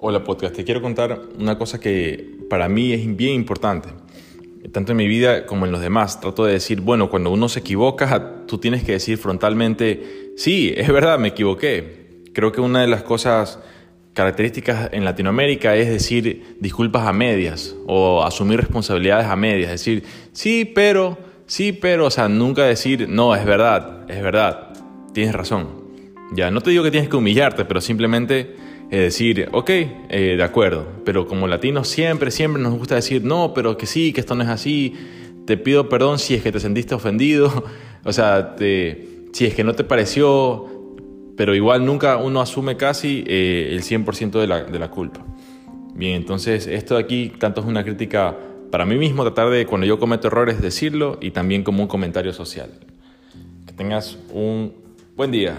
Hola podcast, te quiero contar una cosa que para mí es bien importante, tanto en mi vida como en los demás. Trato de decir, bueno, cuando uno se equivoca, tú tienes que decir frontalmente, sí, es verdad, me equivoqué. Creo que una de las cosas características en Latinoamérica es decir disculpas a medias o asumir responsabilidades a medias, decir, sí, pero, sí, pero, o sea, nunca decir, no, es verdad, es verdad, tienes razón. Ya, no te digo que tienes que humillarte, pero simplemente es decir, ok, eh, de acuerdo, pero como latinos siempre, siempre nos gusta decir, no, pero que sí, que esto no es así, te pido perdón si es que te sentiste ofendido, o sea, si es que no te pareció, pero igual nunca uno asume casi eh, el 100% de la, de la culpa. Bien, entonces esto de aquí tanto es una crítica para mí mismo, tratar de cuando yo cometo errores decirlo y también como un comentario social. Que tengas un buen día.